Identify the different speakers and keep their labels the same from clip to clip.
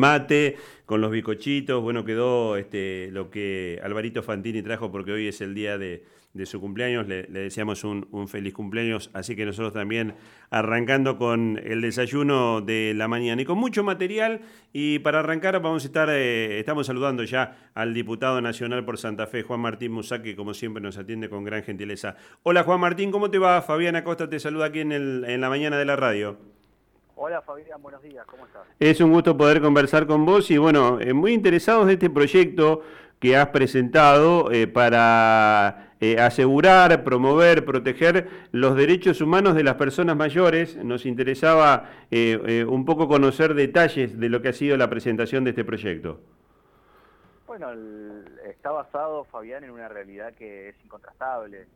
Speaker 1: mate, con los bicochitos, bueno, quedó este, lo que Alvarito Fantini trajo porque hoy es el día de, su cumpleaños, le, deseamos un, feliz cumpleaños, así que nosotros también arrancando con el desayuno de la mañana y con mucho material y para arrancar vamos a estar, eh, estamos saludando ya al diputado nacional por Santa Fe, Juan Martín Musa, que como siempre nos atiende con gran gentileza. Hola Juan Martín, ¿cómo te va? Fabián Acosta te saluda aquí en la mañana de la radio.
Speaker 2: Hola Fabián, buenos días, ¿cómo estás?
Speaker 1: Es un gusto poder conversar con vos y bueno, eh, muy interesados de este proyecto que has presentado eh, para eh, asegurar, promover, proteger los derechos humanos de las personas mayores. Nos interesaba un poco conocer detalles de lo que ha sido la presentación de este proyecto.
Speaker 2: Bueno, está basado, Fabián, en una realidad que es incontrastable,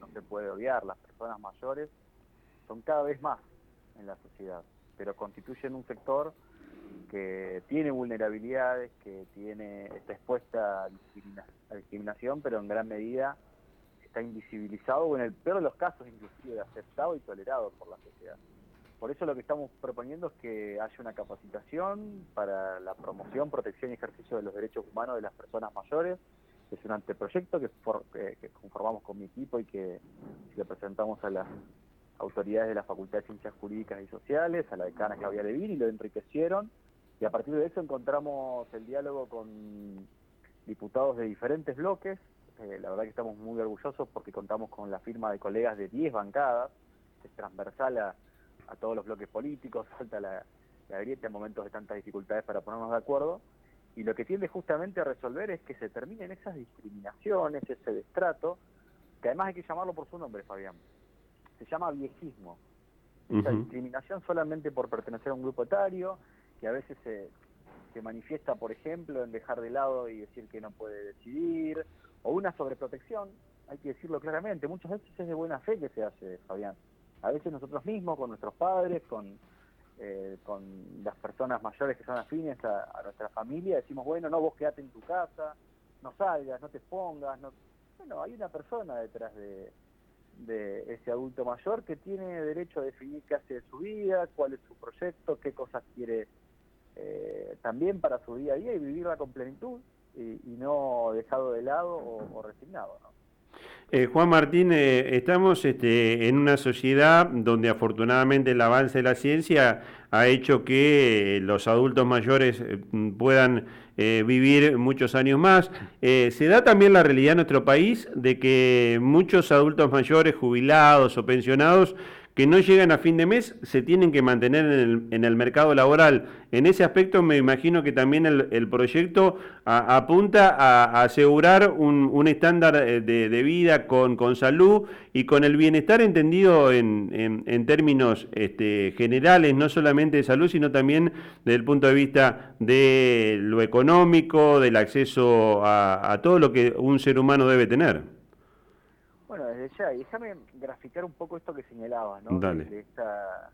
Speaker 2: no se puede obviar. Las personas mayores son cada vez más en la sociedad pero constituyen un sector que tiene vulnerabilidades, que tiene está expuesta a, discriminación, pero en gran medida está invisibilizado o en el peor de los casos inclusive aceptado y tolerado por la sociedad. Por eso lo que estamos proponiendo es que haya una capacitación para la promoción, protección y ejercicio de los derechos humanos de las personas mayores. Es un anteproyecto que, que conformamos con mi equipo y que le presentamos a la autoridades de la Facultad de Ciencias Jurídicas y Sociales, a la decana Claudia Levin, y lo enriquecieron. Y a partir de eso encontramos el diálogo con diputados de diferentes bloques. Eh, la verdad que estamos muy orgullosos porque contamos con la firma de colegas de 10 bancadas, es transversal a, todos los bloques políticos, falta la, la grieta en momentos de tantas dificultades para ponernos de acuerdo. Y lo que tiende justamente a resolver es que se terminen esas discriminaciones, ese destrato, que además hay que llamarlo por su nombre, Fabián se llama viejismo. Esa discriminación solamente por pertenecer a un grupo etario, que a veces se, se manifiesta, por ejemplo, en dejar de lado y decir que no puede decidir, o una sobreprotección, hay que decirlo claramente, muchas veces es de buena fe que se hace, Fabián. A veces nosotros mismos, con nuestros padres, con, eh, con las personas mayores que son afines a, nuestra familia, decimos, bueno, no, vos quedate en tu casa, no salgas, no te pongas. No... Bueno, hay una persona detrás de, de ese adulto mayor que tiene derecho a definir qué hace de su vida, cuál es su proyecto, qué cosas quiere eh, también para su día a día y vivirla con plenitud y, no dejado de lado o, resignado.
Speaker 1: Eh, Juan Martín, eh, estamos este, en una sociedad donde afortunadamente el avance de la ciencia ha hecho que los adultos mayores puedan eh, vivir muchos años más. Eh, se da también la realidad en nuestro país de que muchos adultos mayores, jubilados o pensionados, que no llegan a fin de mes se tienen que mantener en el, mercado laboral. En ese aspecto me imagino que también el, proyecto apunta a, asegurar un, estándar eh, de, vida con, con, salud y con el bienestar entendido en, en, términos este, generales, no solamente de salud, sino también desde el punto de vista de lo económico, del acceso a todo lo que un ser humano debe tener.
Speaker 2: Ya, y déjame graficar un poco esto que señalabas, ¿no? De, esta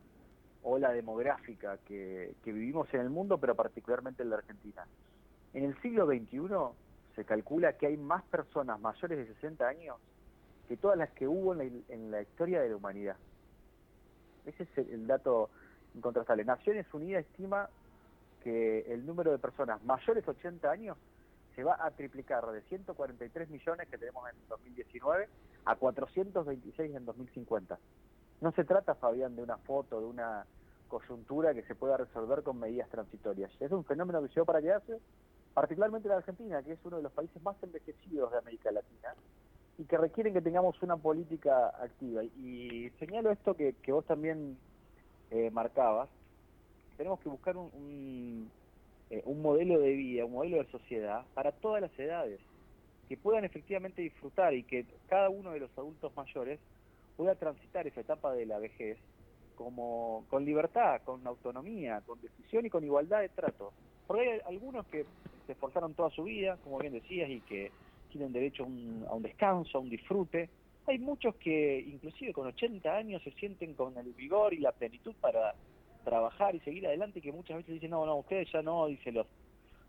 Speaker 2: ola demográfica que, vivimos en el mundo, pero particularmente en la Argentina. En el siglo XXI se calcula que hay más personas mayores de 60 años que todas las que hubo en la, historia de la humanidad. Ese es el, dato incontrastable. Naciones Unidas estima que el número de personas mayores de 80 años se va a triplicar de 143 millones que tenemos en 2019 a 426 en 2050. No se trata, Fabián, de una foto, de una coyuntura que se pueda resolver con medidas transitorias. Es un fenómeno que llegó para quedarse, particularmente la Argentina, que es uno de los países más envejecidos de América Latina y que requieren que tengamos una política activa. Y señalo esto que, vos también eh, marcabas, tenemos que buscar un eh, un modelo de vida, un modelo de sociedad para todas las edades, que puedan efectivamente disfrutar y que cada uno de los adultos mayores pueda transitar esa etapa de la vejez como con libertad, con autonomía, con decisión y con igualdad de trato. Porque hay algunos que se esforzaron toda su vida, como bien decías, y que tienen derecho a un, a un descanso, a un disfrute. Hay muchos que inclusive con 80 años se sienten con el vigor y la plenitud para trabajar y seguir adelante que muchas veces dicen, no, no, ustedes ya no, y se los,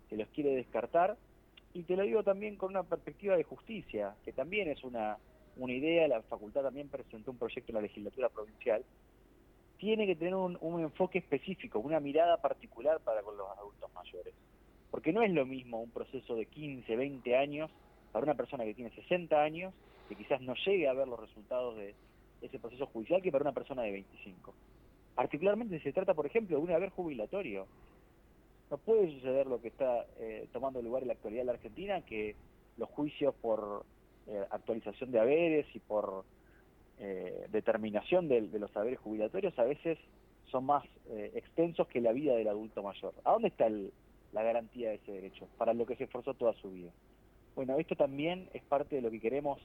Speaker 2: se los quiere descartar. Y te lo digo también con una perspectiva de justicia, que también es una, una idea, la facultad también presentó un proyecto en la legislatura provincial, tiene que tener un, enfoque específico, una mirada particular para con los adultos mayores. Porque no es lo mismo un proceso de 15, 20 años para una persona que tiene 60 años, que quizás no llegue a ver los resultados de ese proceso judicial, que para una persona de 25. Particularmente si se trata, por ejemplo, de un haber jubilatorio. No puede suceder lo que está eh, tomando lugar en la actualidad en la Argentina, que los juicios por eh, actualización de haberes y por eh, determinación de, los saberes jubilatorios a veces son más eh, extensos que la vida del adulto mayor. ¿A dónde está la garantía de ese derecho? Para lo que se esforzó toda su vida. Bueno, esto también es parte de lo que queremos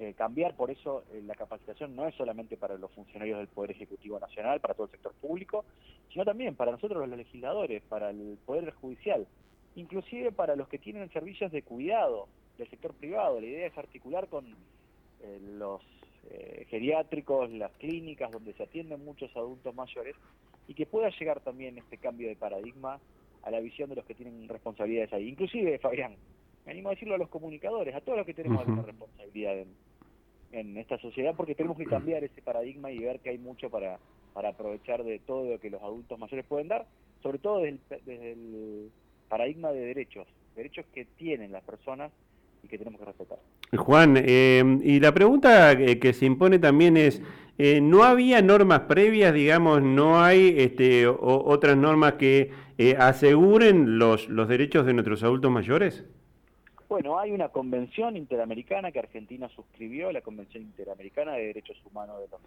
Speaker 2: eh, cambiar, por eso la capacitación no es solamente para los funcionarios del Poder Ejecutivo Nacional, para todo el sector público, sino también para nosotros los legisladores, para el Poder Judicial, inclusive para los que tienen servicios de cuidado del sector privado. La idea es articular con los eh, geriátricos, las clínicas donde se atienden muchos adultos mayores y que pueda llegar también este cambio de paradigma a la visión de los que tienen responsabilidades ahí. Inclusive, Fabián, me animo a decirlo a los comunicadores, a todos los que tenemos alguna responsabilidad en, esta sociedad, porque tenemos que cambiar ese paradigma y ver que hay mucho para, para aprovechar de todo lo que los adultos mayores pueden dar, sobre todo desde el paradigma de derechos, derechos que tienen las personas y que tenemos que respetar.
Speaker 1: Juan, eh, y la pregunta que, se impone también es, eh, ¿no había normas previas, digamos, no hay este, otras normas que eh, aseguren los, los derechos de nuestros adultos mayores?
Speaker 2: Bueno, hay una convención interamericana que Argentina suscribió, la Convención Interamericana de Derechos Humanos de,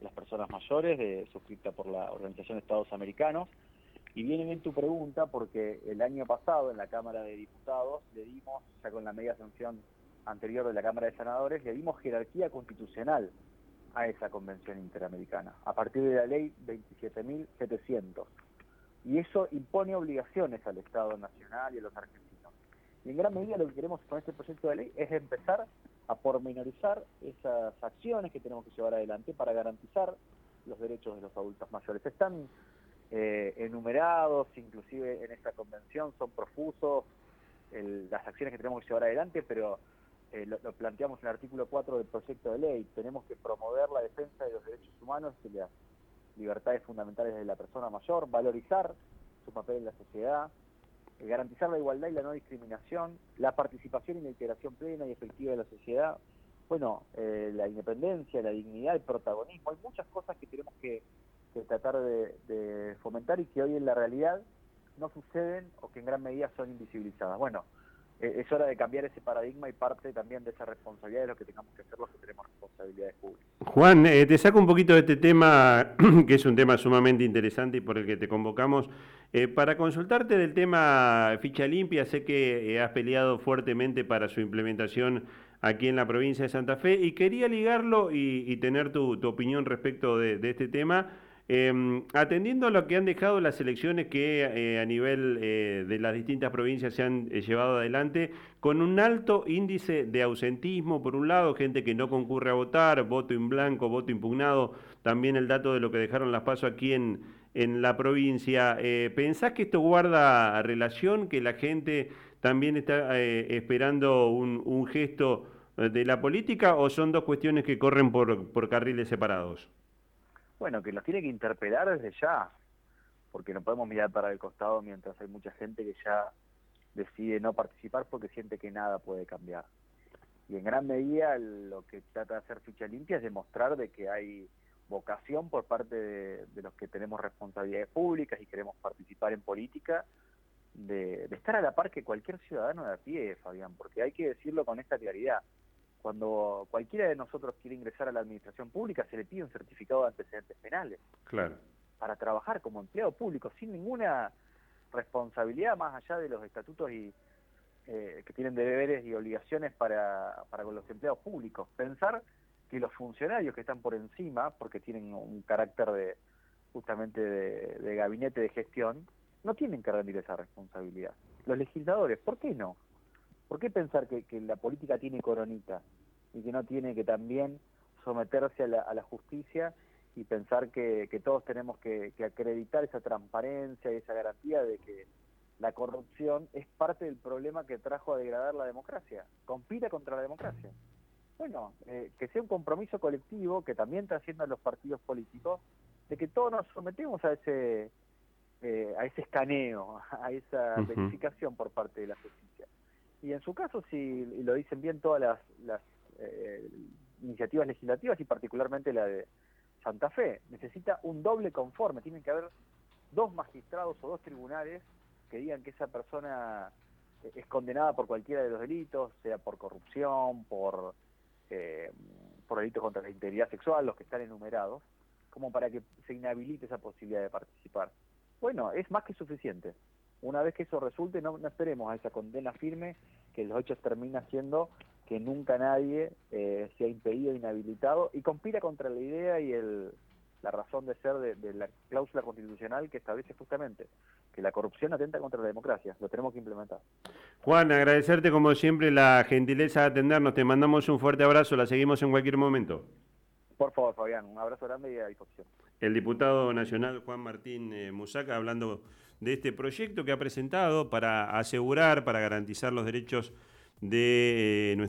Speaker 2: las Personas Mayores, de, suscrita por la Organización de Estados Americanos, y viene bien tu pregunta porque el año pasado en la Cámara de Diputados le dimos, ya con la media sanción anterior de la Cámara de Senadores, le dimos jerarquía constitucional a esa convención interamericana, a partir de la ley 27.700. Y eso impone obligaciones al Estado Nacional y a los argentinos. Y en gran medida lo que queremos con este proyecto de ley es empezar a pormenorizar esas acciones que tenemos que llevar adelante para garantizar los derechos de los adultos mayores. Están eh, enumerados, inclusive en esta convención son profusos las acciones que tenemos que llevar adelante, pero eh, lo, planteamos en el artículo 4 del proyecto de ley. Tenemos que promover la defensa de los derechos humanos y las libertades fundamentales de la persona mayor, valorizar su papel en la sociedad, garantizar la igualdad y la no discriminación, la participación y la integración plena y efectiva de la sociedad, bueno, la independencia, la dignidad, el protagonismo. Hay muchas cosas que tenemos que tratar de, fomentar y que hoy en la realidad no suceden o que en gran medida son invisibilizadas. Bueno, eh, es hora de cambiar ese paradigma y parte también de esa responsabilidad de lo que tengamos que hacer los que tenemos responsabilidades públicas.
Speaker 1: Juan, eh, te saco un poquito de este tema, que es un tema sumamente interesante y por el que te convocamos, eh, para consultarte del tema ficha limpia. Sé que has peleado fuertemente para su implementación aquí en la provincia de Santa Fe y quería ligarlo y, tener tu, opinión respecto de este tema Em, atendiendo a lo que han dejado las elecciones que eh, a nivel eh, de las distintas provincias se han eh, llevado adelante, con un alto índice de ausentismo, por un lado, gente que no concurre a votar, voto en blanco, voto impugnado, también el dato de lo que dejaron las pasos aquí en, en la provincia. ¿Pensás que esto guarda relación, que la gente también está esperando un, un, gesto de la política o son dos cuestiones que corren por, por carriles separados?
Speaker 2: Bueno, que los tiene que interpelar desde ya, porque no podemos mirar para el costado mientras hay mucha gente que ya decide no participar porque siente que nada puede cambiar. Y en gran medida lo que trata de hacer ficha limpia es demostrar de que hay vocación por parte de, los que tenemos responsabilidades públicas y queremos participar en política, de, de, estar a la par que cualquier ciudadano de a pie, Fabián, porque hay que decirlo con esta claridad. Cuando cualquiera de nosotros quiere ingresar a la administración pública, se le pide un certificado de antecedentes penales.
Speaker 1: Claro.
Speaker 2: Para trabajar como empleado público, sin ninguna responsabilidad más allá de los estatutos y eh, que tienen deberes y obligaciones para, para con los empleados públicos. Pensar que los funcionarios que están por encima, porque tienen un carácter de justamente de, gabinete de gestión, no tienen que rendir esa responsabilidad. Los legisladores, ¿por qué no? ¿Por qué pensar que, que la política tiene coronita? y que no tiene que también someterse a la, justicia y pensar que, todos tenemos que, acreditar esa transparencia y esa garantía de que la corrupción es parte del problema que trajo a degradar la democracia, compita contra la democracia. Bueno, eh, que sea un compromiso colectivo que también trascienda a los partidos políticos de que todos nos sometemos a ese eh, a ese escaneo, a esa verificación por parte de la justicia. Y en su caso, si lo dicen bien todas las, las eh, iniciativas legislativas y particularmente la de Santa Fe, necesita un doble conforme, tienen que haber dos magistrados o dos tribunales que digan que esa persona es condenada por cualquiera de los delitos, sea por corrupción, por, eh, por delitos contra la integridad sexual, los que están enumerados, como para que se inhabilite esa posibilidad de participar. Bueno, es más que suficiente. Una vez que eso resulte, no, esperemos a esa condena firme, que los hechos termina siendo que nunca nadie eh, sea impedido, inhabilitado, y conspira contra la idea y el, la razón de ser de, la cláusula constitucional que establece justamente que la corrupción atenta contra la democracia. Lo tenemos que implementar.
Speaker 1: Juan, agradecerte como siempre la gentileza de atendernos. Te mandamos un fuerte abrazo. La seguimos en cualquier momento.
Speaker 2: Por favor, Fabián. Un abrazo grande y a disposición.
Speaker 1: El diputado nacional Juan Martín eh, Musaca hablando de este proyecto que ha presentado para asegurar, para garantizar los derechos de eh, nuestra